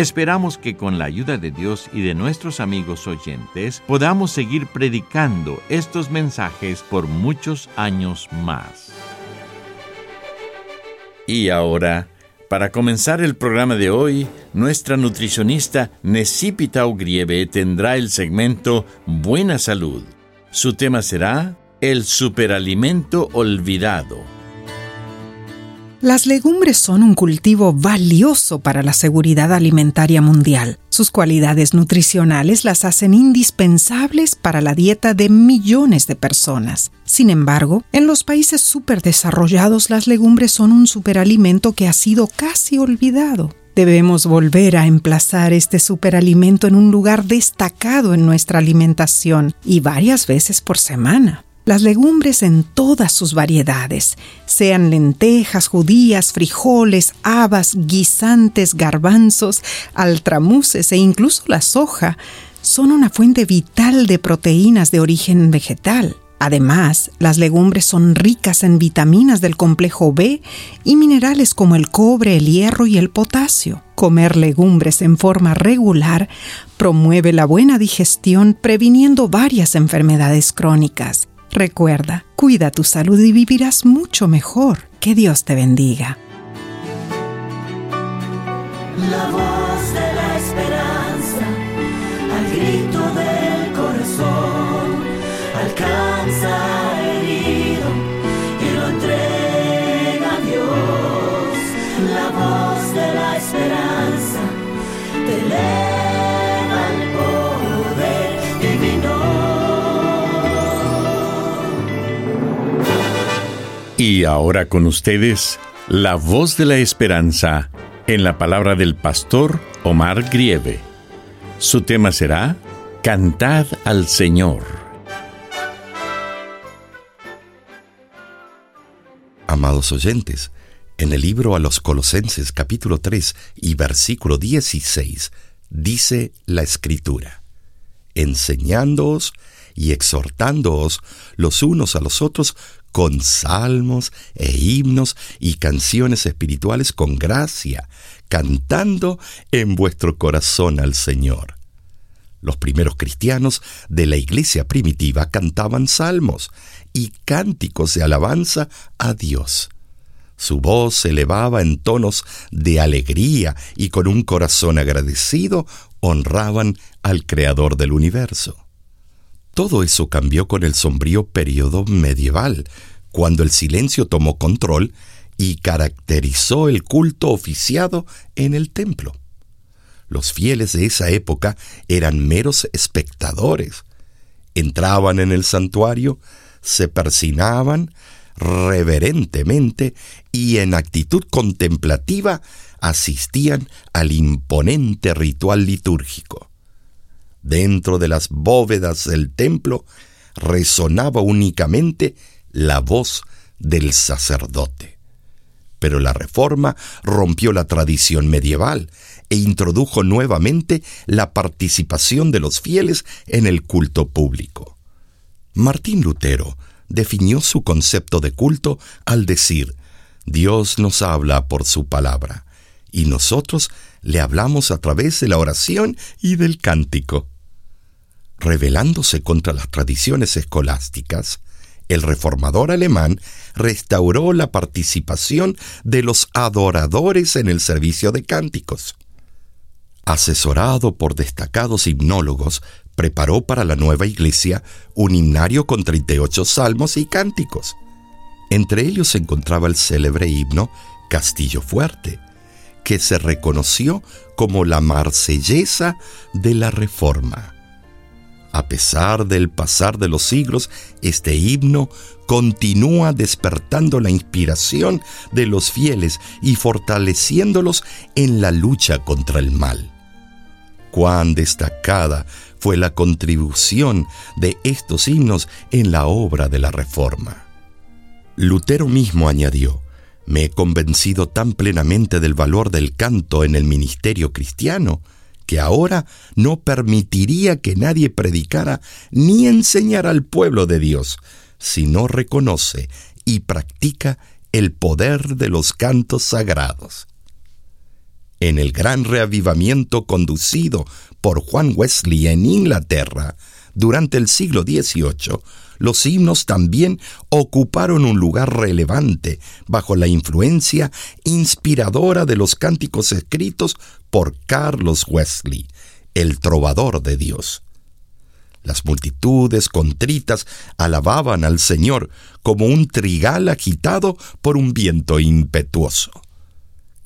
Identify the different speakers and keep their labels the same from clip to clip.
Speaker 1: Esperamos que con la ayuda de Dios y de nuestros amigos oyentes podamos seguir predicando estos mensajes por muchos años más. Y ahora, para comenzar el programa de hoy, nuestra nutricionista Necipita Ugrieve tendrá el segmento Buena Salud. Su tema será El superalimento olvidado.
Speaker 2: Las legumbres son un cultivo valioso para la seguridad alimentaria mundial. Sus cualidades nutricionales las hacen indispensables para la dieta de millones de personas. Sin embargo, en los países superdesarrollados las legumbres son un superalimento que ha sido casi olvidado. Debemos volver a emplazar este superalimento en un lugar destacado en nuestra alimentación y varias veces por semana las legumbres en todas sus variedades, sean lentejas, judías, frijoles, habas, guisantes, garbanzos, altramuces e incluso la soja, son una fuente vital de proteínas de origen vegetal. Además, las legumbres son ricas en vitaminas del complejo B y minerales como el cobre, el hierro y el potasio. Comer legumbres en forma regular promueve la buena digestión previniendo varias enfermedades crónicas. Recuerda, cuida tu salud y vivirás mucho mejor. Que Dios te bendiga.
Speaker 3: La voz de la esperanza, al grito del corazón, alcanza herido y lo entrega a Dios. La voz de la esperanza, te
Speaker 1: Y ahora con ustedes, la voz de la esperanza en la palabra del pastor Omar Grieve. Su tema será Cantad al Señor.
Speaker 4: Amados oyentes, en el libro a los Colosenses capítulo 3 y versículo 16 dice la escritura, enseñándoos y exhortándoos los unos a los otros con salmos e himnos y canciones espirituales con gracia, cantando en vuestro corazón al Señor. Los primeros cristianos de la iglesia primitiva cantaban salmos y cánticos de alabanza a Dios. Su voz se elevaba en tonos de alegría y con un corazón agradecido honraban al Creador del universo. Todo eso cambió con el sombrío periodo medieval, cuando el silencio tomó control y caracterizó el culto oficiado en el templo. Los fieles de esa época eran meros espectadores. Entraban en el santuario, se persinaban reverentemente y en actitud contemplativa asistían al imponente ritual litúrgico. Dentro de las bóvedas del templo resonaba únicamente la voz del sacerdote. Pero la reforma rompió la tradición medieval e introdujo nuevamente la participación de los fieles en el culto público. Martín Lutero definió su concepto de culto al decir, Dios nos habla por su palabra, y nosotros le hablamos a través de la oración y del cántico. Rebelándose contra las tradiciones escolásticas, el reformador alemán restauró la participación de los adoradores en el servicio de cánticos. asesorado por destacados himnólogos, preparó para la nueva iglesia un himnario con 38 salmos y cánticos. Entre ellos se encontraba el célebre himno Castillo Fuerte, que se reconoció como la marsellesa de la Reforma. A pesar del pasar de los siglos, este himno continúa despertando la inspiración de los fieles y fortaleciéndolos en la lucha contra el mal. Cuán destacada fue la contribución de estos himnos en la obra de la Reforma. Lutero mismo añadió, me he convencido tan plenamente del valor del canto en el ministerio cristiano, que ahora no permitiría que nadie predicara ni enseñara al pueblo de Dios, si no reconoce y practica el poder de los cantos sagrados. En el gran reavivamiento conducido por Juan Wesley en Inglaterra durante el siglo XVIII, los himnos también ocuparon un lugar relevante bajo la influencia inspiradora de los cánticos escritos por Carlos Wesley, el trovador de Dios. Las multitudes contritas alababan al Señor como un trigal agitado por un viento impetuoso.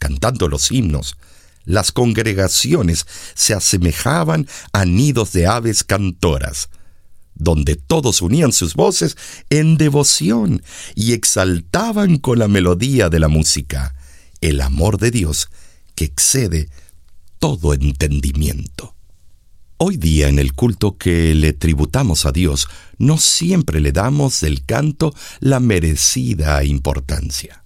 Speaker 4: Cantando los himnos, las congregaciones se asemejaban a nidos de aves cantoras, donde todos unían sus voces en devoción y exaltaban con la melodía de la música el amor de Dios que excede todo entendimiento. Hoy día en el culto que le tributamos a Dios, no siempre le damos del canto la merecida importancia.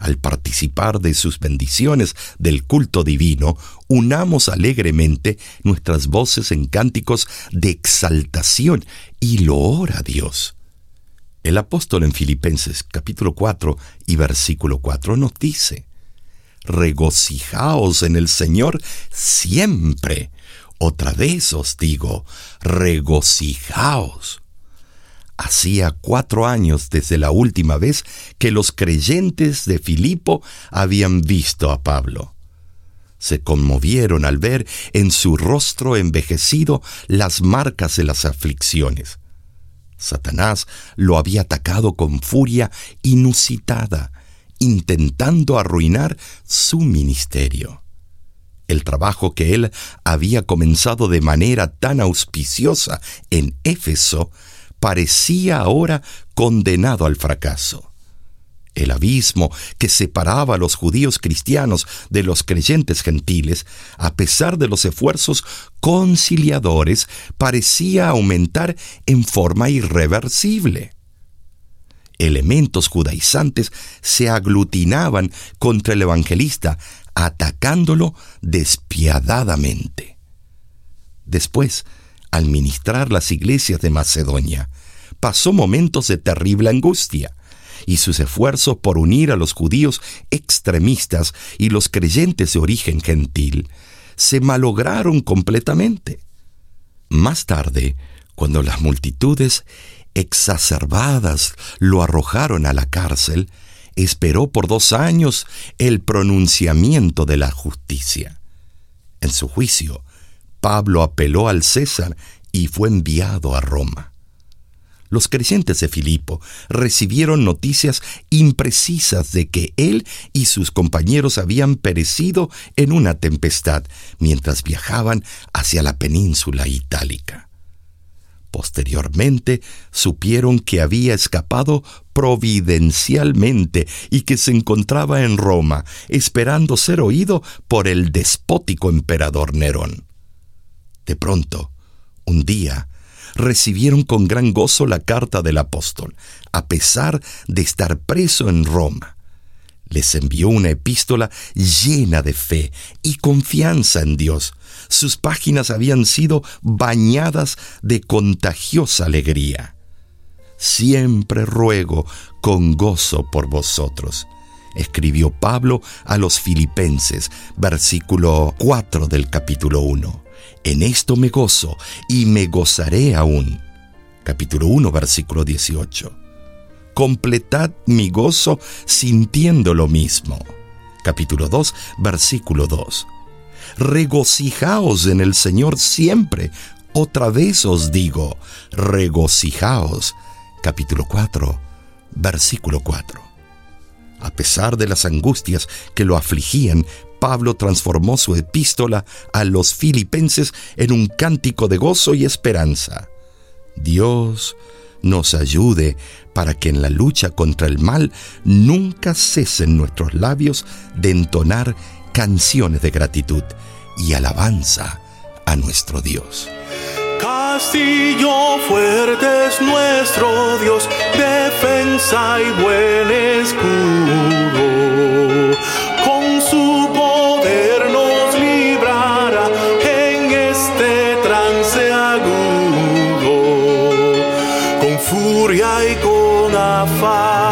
Speaker 4: Al participar de sus bendiciones del culto divino, unamos alegremente nuestras voces en cánticos de exaltación y loor a Dios. El apóstol en Filipenses capítulo 4 y versículo 4 nos dice, Regocijaos en el Señor siempre. Otra vez os digo, regocijaos. Hacía cuatro años desde la última vez que los creyentes de Filipo habían visto a Pablo. Se conmovieron al ver en su rostro envejecido las marcas de las aflicciones. Satanás lo había atacado con furia inusitada, intentando arruinar su ministerio. El trabajo que él había comenzado de manera tan auspiciosa en Éfeso parecía ahora condenado al fracaso. El abismo que separaba a los judíos cristianos de los creyentes gentiles, a pesar de los esfuerzos conciliadores, parecía aumentar en forma irreversible. Elementos judaizantes se aglutinaban contra el evangelista, atacándolo despiadadamente. Después, al ministrar las iglesias de Macedonia, pasó momentos de terrible angustia, y sus esfuerzos por unir a los judíos extremistas y los creyentes de origen gentil se malograron completamente. Más tarde, cuando las multitudes exacerbadas lo arrojaron a la cárcel, esperó por dos años el pronunciamiento de la justicia. En su juicio, Pablo apeló al César y fue enviado a Roma. Los creyentes de Filipo recibieron noticias imprecisas de que él y sus compañeros habían perecido en una tempestad mientras viajaban hacia la península itálica. Posteriormente supieron que había escapado providencialmente y que se encontraba en Roma, esperando ser oído por el despótico emperador Nerón. De pronto, un día, recibieron con gran gozo la carta del apóstol, a pesar de estar preso en Roma. Les envió una epístola llena de fe y confianza en Dios. Sus páginas habían sido bañadas de contagiosa alegría. Siempre ruego con gozo por vosotros, escribió Pablo a los filipenses, versículo 4 del capítulo 1 en esto me gozo y me gozaré aún. Capítulo 1, versículo 18. Completad mi gozo sintiendo lo mismo. Capítulo 2, versículo 2. regocijaos en el Señor siempre. Otra vez os digo, regocijaos. Capítulo 4, versículo 4. A pesar de las angustias que lo afligían, Pablo transformó su epístola a los filipenses en un cántico de gozo y esperanza. Dios nos ayude para que en la lucha contra el mal nunca cesen nuestros labios de entonar canciones de gratitud y alabanza a nuestro Dios.
Speaker 5: Castillo fuerte es nuestro Dios, defensa y buen escudo. Con su poder nos librará en este trance agudo. Con furia y con afán,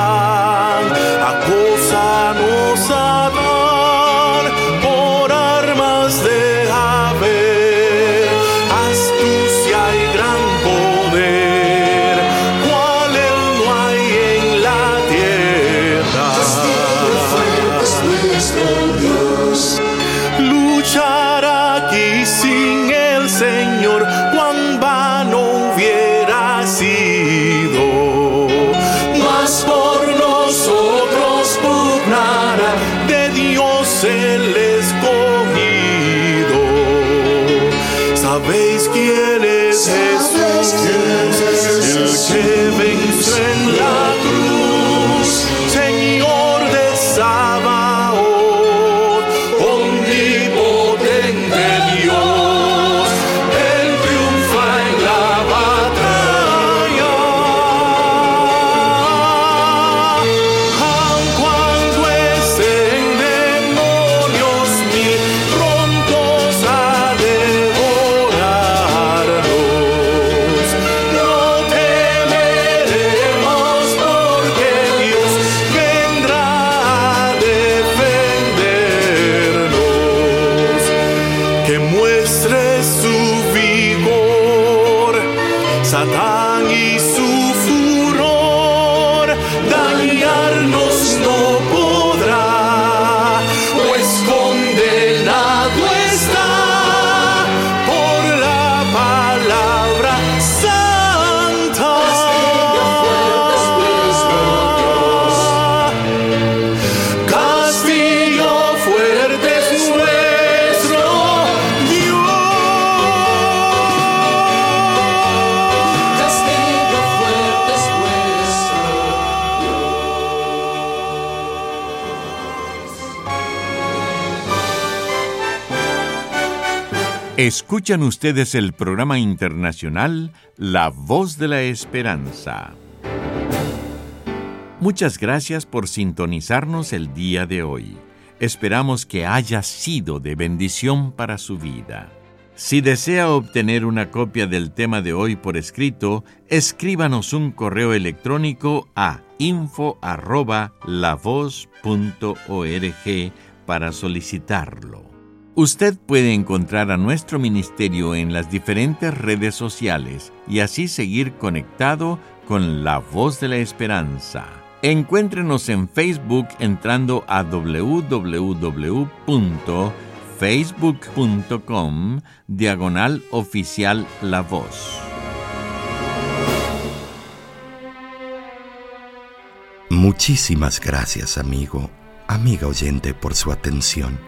Speaker 1: Escuchan ustedes el programa internacional La Voz de la Esperanza. Muchas gracias por sintonizarnos el día de hoy. Esperamos que haya sido de bendición para su vida. Si desea obtener una copia del tema de hoy por escrito, escríbanos un correo electrónico a info@lavoz.org para solicitarlo. Usted puede encontrar a nuestro ministerio en las diferentes redes sociales y así seguir conectado con la voz de la esperanza. Encuéntrenos en Facebook entrando a www.facebook.com diagonal oficial La Voz.
Speaker 4: Muchísimas gracias, amigo, amiga oyente, por su atención.